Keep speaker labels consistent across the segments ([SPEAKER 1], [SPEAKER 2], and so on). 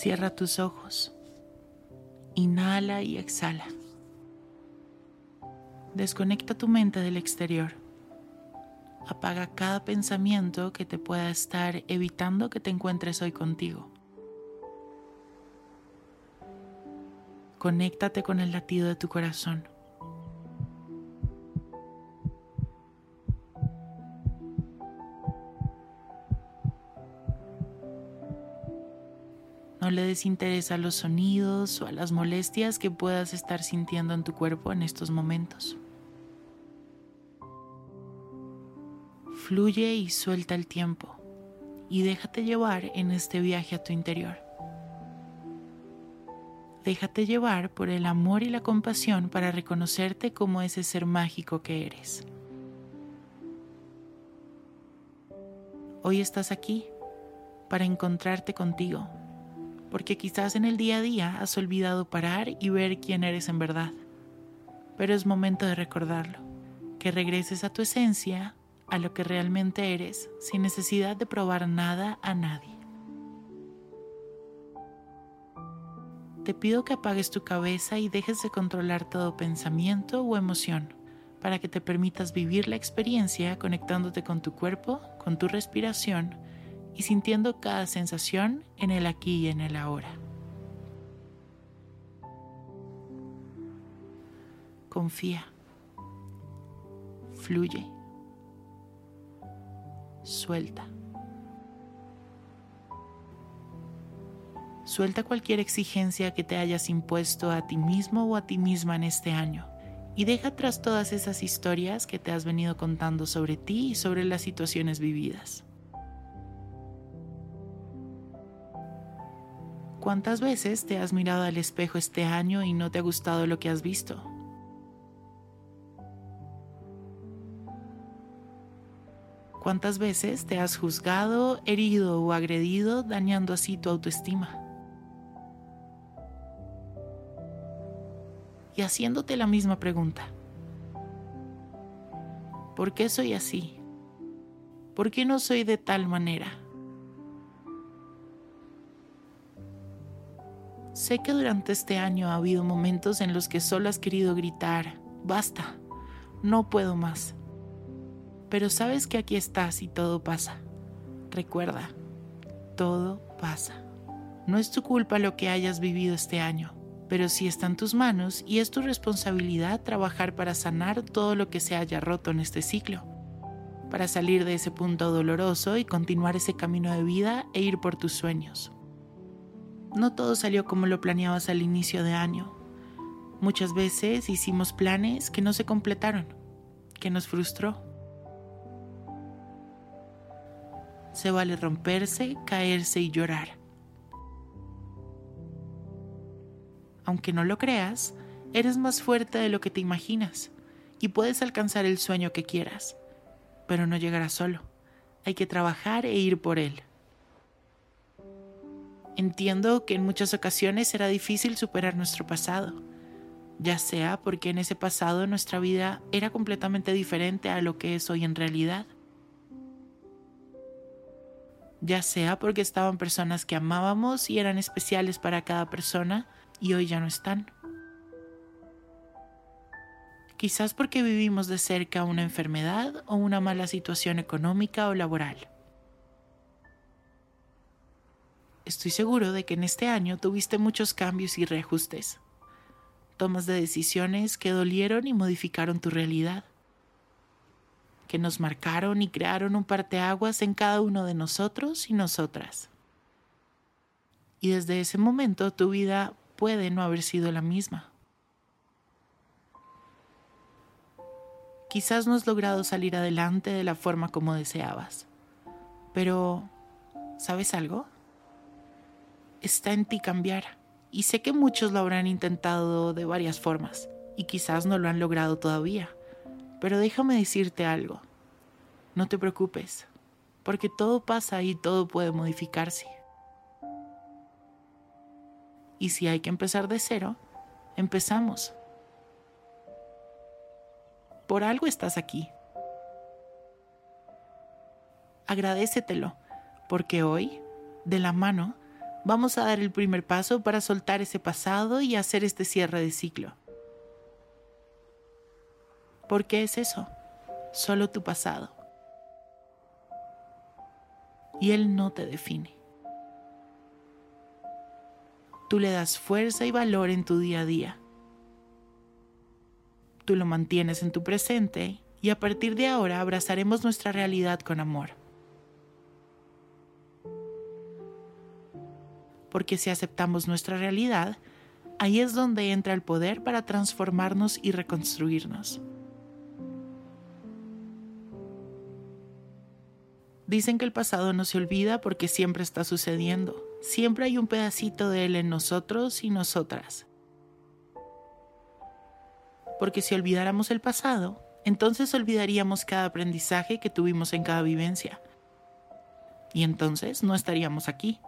[SPEAKER 1] Cierra tus ojos. Inhala y exhala. Desconecta tu mente del exterior. Apaga cada pensamiento que te pueda estar evitando que te encuentres hoy contigo. Conéctate con el latido de tu corazón. No le des interés a los sonidos o a las molestias que puedas estar sintiendo en tu cuerpo en estos momentos. Fluye y suelta el tiempo y déjate llevar en este viaje a tu interior. Déjate llevar por el amor y la compasión para reconocerte como ese ser mágico que eres. Hoy estás aquí para encontrarte contigo porque quizás en el día a día has olvidado parar y ver quién eres en verdad. Pero es momento de recordarlo, que regreses a tu esencia, a lo que realmente eres, sin necesidad de probar nada a nadie. Te pido que apagues tu cabeza y dejes de controlar todo pensamiento o emoción, para que te permitas vivir la experiencia conectándote con tu cuerpo, con tu respiración, y sintiendo cada sensación en el aquí y en el ahora. Confía. Fluye. Suelta. Suelta cualquier exigencia que te hayas impuesto a ti mismo o a ti misma en este año y deja atrás todas esas historias que te has venido contando sobre ti y sobre las situaciones vividas. ¿Cuántas veces te has mirado al espejo este año y no te ha gustado lo que has visto? ¿Cuántas veces te has juzgado, herido o agredido, dañando así tu autoestima? Y haciéndote la misma pregunta. ¿Por qué soy así? ¿Por qué no soy de tal manera? Sé que durante este año ha habido momentos en los que solo has querido gritar, basta, no puedo más. Pero sabes que aquí estás y todo pasa. Recuerda, todo pasa. No es tu culpa lo que hayas vivido este año, pero sí está en tus manos y es tu responsabilidad trabajar para sanar todo lo que se haya roto en este ciclo, para salir de ese punto doloroso y continuar ese camino de vida e ir por tus sueños. No todo salió como lo planeabas al inicio de año. Muchas veces hicimos planes que no se completaron, que nos frustró. Se vale romperse, caerse y llorar. Aunque no lo creas, eres más fuerte de lo que te imaginas y puedes alcanzar el sueño que quieras, pero no llegarás solo. Hay que trabajar e ir por él. Entiendo que en muchas ocasiones será difícil superar nuestro pasado, ya sea porque en ese pasado nuestra vida era completamente diferente a lo que es hoy en realidad, ya sea porque estaban personas que amábamos y eran especiales para cada persona y hoy ya no están. Quizás porque vivimos de cerca una enfermedad o una mala situación económica o laboral. Estoy seguro de que en este año tuviste muchos cambios y reajustes, tomas de decisiones que dolieron y modificaron tu realidad. que nos marcaron y crearon un parteaguas en cada uno de nosotros y nosotras. Y desde ese momento tu vida puede no haber sido la misma. Quizás no has logrado salir adelante de la forma como deseabas, pero ¿sabes algo? Está en ti cambiar, y sé que muchos lo habrán intentado de varias formas, y quizás no lo han logrado todavía. Pero déjame decirte algo. No te preocupes, porque todo pasa y todo puede modificarse. Y si hay que empezar de cero, empezamos. Por algo estás aquí. Agradecetelo, porque hoy, de la mano, vamos a dar el primer paso para soltar ese pasado y hacer este cierre de ciclo. ¿Por qué es eso? Solo tu pasado. Y él no te define. Tú le das fuerza y valor en tu día a día. Tú lo mantienes en tu presente y a partir de ahora abrazaremos nuestra realidad con amor. Porque si aceptamos nuestra realidad, ahí es donde entra el poder para transformarnos y reconstruirnos. Dicen que el pasado no se olvida porque siempre está sucediendo. Siempre hay un pedacito de él en nosotros y nosotras. Porque si olvidáramos el pasado, entonces olvidaríamos cada aprendizaje que tuvimos en cada vivencia. Y entonces no estaríamos aquí.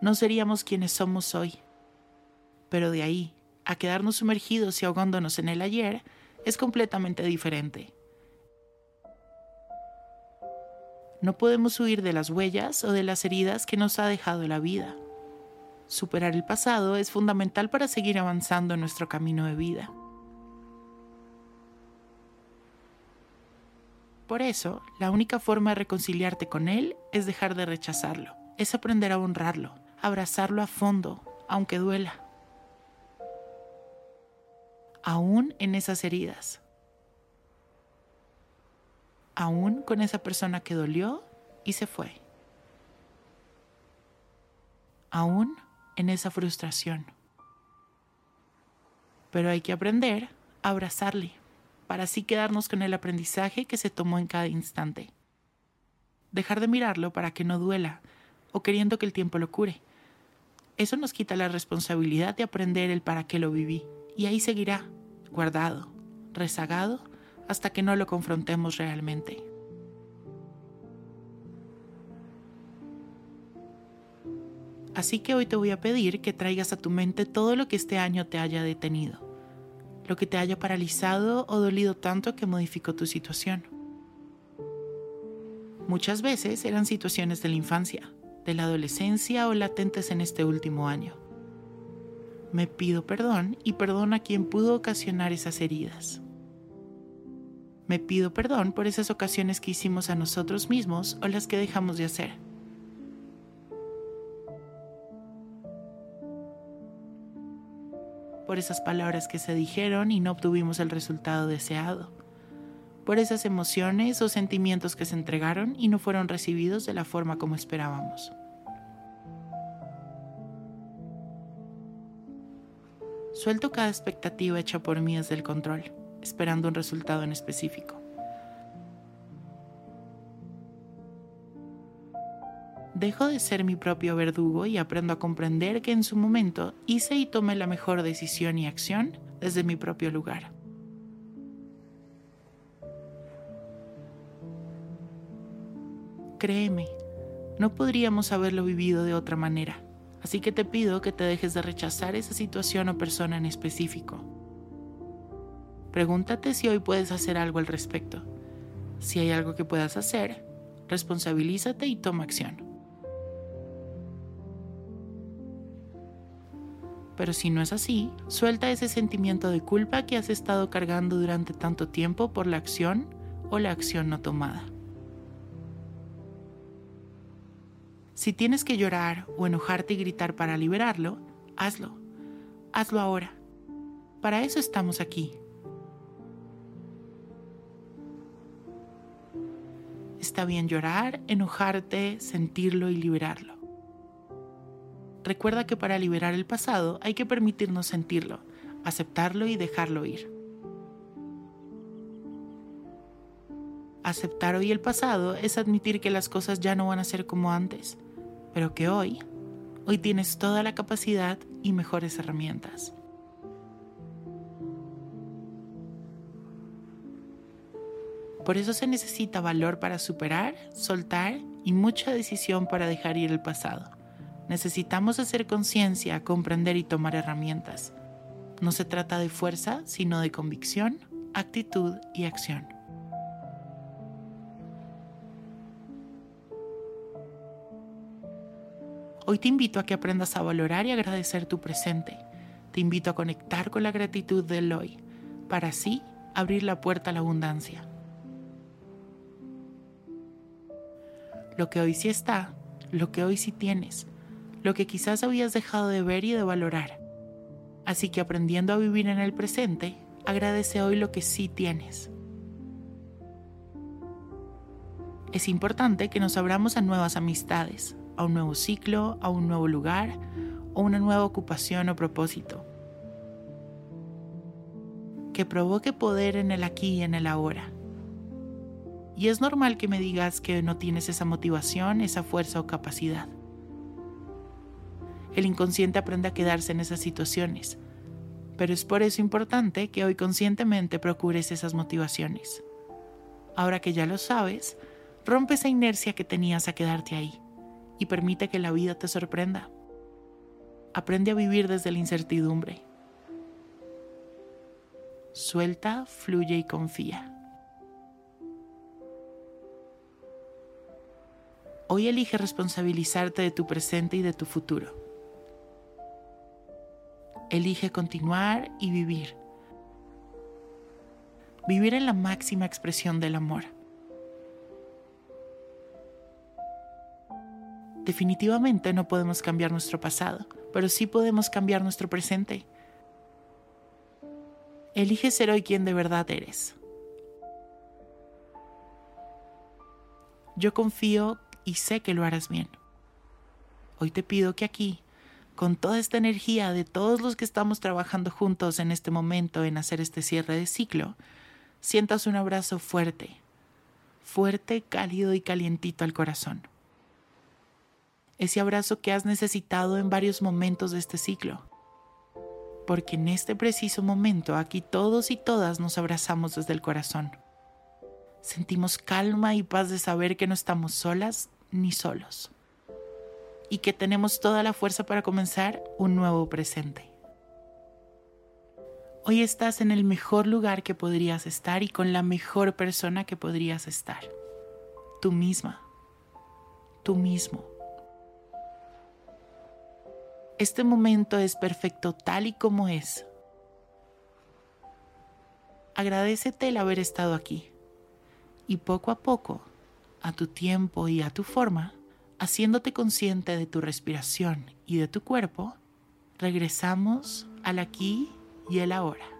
[SPEAKER 1] No seríamos quienes somos hoy. Pero de ahí a quedarnos sumergidos y ahogándonos en el ayer es completamente diferente. No podemos huir de las huellas o de las heridas que nos ha dejado la vida. Superar el pasado es fundamental para seguir avanzando en nuestro camino de vida. Por eso, la única forma de reconciliarte con él es dejar de rechazarlo, es aprender a honrarlo, abrazarlo a fondo, aunque duela. Aún en esas heridas, aún con esa persona que dolió y se fue. Aún en esa frustración. Pero hay que aprender a abrazarle para así quedarnos con el aprendizaje que se tomó en cada instante. Dejar de mirarlo para que no duela o queriendo que el tiempo lo cure. Eso nos quita la responsabilidad de aprender el para qué lo viví y ahí seguirá, guardado, rezagado hasta que no lo confrontemos realmente. Así que hoy te voy a pedir que traigas a tu mente todo lo que este año te haya detenido, lo que te haya paralizado o dolido tanto que modificó tu situación. Muchas veces eran situaciones de la infancia, de la adolescencia o latentes en este último año. Me pido perdón y perdón a quien pudo ocasionar esas heridas. Me pido perdón por esas ocasiones que hicimos a nosotros mismos o las que dejamos de hacer. Por esas palabras que se dijeron y no obtuvimos el resultado deseado. Por esas emociones o sentimientos que se entregaron y no fueron recibidos de la forma como esperábamos. Suelto cada expectativa hecha por mí desde el control esperando un resultado en específico. Dejo de ser mi propio verdugo y aprendo a comprender que en su momento hice y tomé la mejor decisión y acción desde mi propio lugar. Créeme, no podríamos haberlo vivido de otra manera, así que te pido que te dejes de rechazar esa situación o persona en específico Pregúntate si hoy puedes hacer algo al respecto. Si hay algo que puedas hacer, responsabilízate y toma acción. Pero si no es así, suelta ese sentimiento de culpa que has estado cargando durante tanto tiempo por la acción o la acción no tomada. Si tienes que llorar o enojarte y gritar para liberarlo, hazlo. Hazlo ahora. Para eso estamos aquí. Está bien llorar, enojarte, sentirlo y liberarlo. Recuerda que para liberar el pasado hay que permitirnos sentirlo, aceptarlo y dejarlo ir. Aceptar hoy el pasado es admitir que las cosas ya no van a ser como antes pero que hoy, hoy tienes toda la capacidad y mejores herramientas. Por eso se necesita valor para superar, soltar y mucha decisión para dejar ir el pasado. Necesitamos hacer conciencia, comprender y tomar herramientas. No se trata de fuerza, sino de convicción, actitud y acción. Hoy te invito a que aprendas a valorar y agradecer tu presente. Te invito a conectar con la gratitud del hoy, para así abrir la puerta a la abundancia. Lo que hoy sí está, lo que hoy sí tienes, lo que quizás habías dejado de ver y de valorar. Así que aprendiendo a vivir en el presente, agradece hoy lo que sí tienes. Es importante que nos abramos a nuevas amistades, a un nuevo ciclo, a un nuevo lugar o una nueva ocupación o propósito. Que provoque poder en el aquí y en el ahora. Y es normal que me digas que no tienes esa motivación, esa fuerza o capacidad. El inconsciente aprende a quedarse en esas situaciones, pero es por eso importante que hoy conscientemente procures esas motivaciones. Ahora que ya lo sabes, rompe esa inercia que tenías a quedarte ahí y permite que la vida te sorprenda. Aprende a vivir desde la incertidumbre. Suelta, fluye y confía. Hoy elige responsabilizarte de tu presente y de tu futuro. Elige continuar y vivir. Vivir en la máxima expresión del amor. Definitivamente no podemos cambiar nuestro pasado, pero sí podemos cambiar nuestro presente. Elige ser hoy quien de verdad eres. Yo confío y sé que lo harás bien. Hoy te pido que aquí, con toda esta energía de todos los que estamos trabajando juntos en este momento en hacer este cierre de ciclo, sientas un abrazo fuerte, fuerte, cálido y calientito al corazón ese abrazo que has necesitado en varios momentos de este ciclo. Porque en este preciso momento aquí todos y todas nos abrazamos desde el corazón. Sentimos calma y paz de saber que no estamos solas ni solos. Y que tenemos toda la fuerza para comenzar un nuevo presente. Hoy estás en el mejor lugar que podrías estar y con la mejor persona que podrías estar. Tú misma. Tú mismo. Este momento es perfecto tal y como es. Agradecete el haber estado aquí y poco a poco, a tu tiempo y a tu forma, haciéndote consciente de tu respiración y de tu cuerpo, regresamos al aquí y el ahora.